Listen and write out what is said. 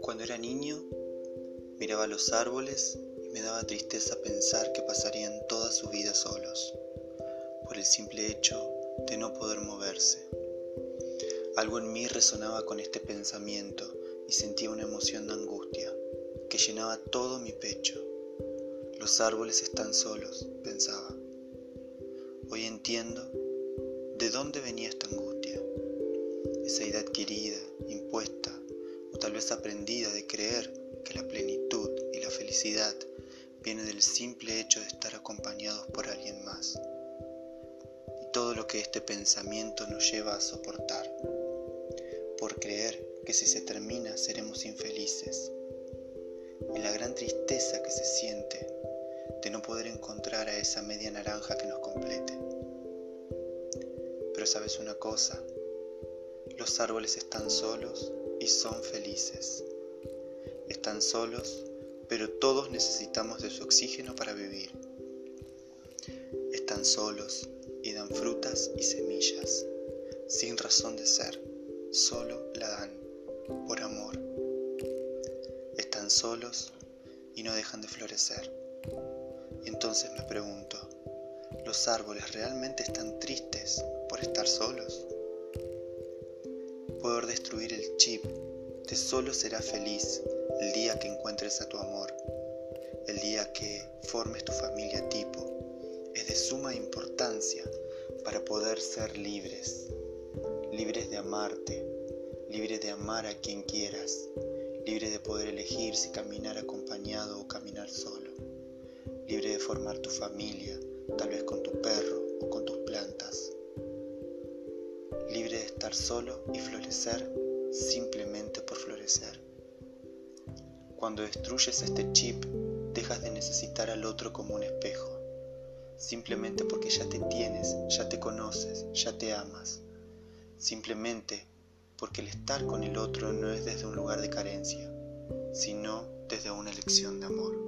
Cuando era niño, miraba los árboles y me daba tristeza pensar que pasarían toda su vida solos, por el simple hecho de no poder moverse. Algo en mí resonaba con este pensamiento y sentía una emoción de angustia que llenaba todo mi pecho. Los árboles están solos, pensaba. Entiendo de dónde venía esta angustia, esa idea adquirida, impuesta tal vez aprendida de creer que la plenitud y la felicidad viene del simple hecho de estar acompañados por alguien más. Y todo lo que este pensamiento nos lleva a soportar, por creer que si se termina seremos infelices, y la gran tristeza que se siente de no poder encontrar a esa media naranja que nos complete. Pero sabes una cosa, los árboles están solos y son felices. Están solos, pero todos necesitamos de su oxígeno para vivir. Están solos y dan frutas y semillas, sin razón de ser, solo la dan, por amor. Están solos y no dejan de florecer. Y entonces me pregunto, ¿los árboles realmente están tristes por estar solos? poder destruir el chip de solo serás feliz el día que encuentres a tu amor, el día que formes tu familia tipo, es de suma importancia para poder ser libres, libres de amarte, libres de amar a quien quieras, libre de poder elegir si caminar acompañado o caminar solo, libre de formar tu familia, tal vez con tu perro o con tus plantas libre de estar solo y florecer simplemente por florecer. Cuando destruyes este chip, dejas de necesitar al otro como un espejo, simplemente porque ya te tienes, ya te conoces, ya te amas, simplemente porque el estar con el otro no es desde un lugar de carencia, sino desde una elección de amor.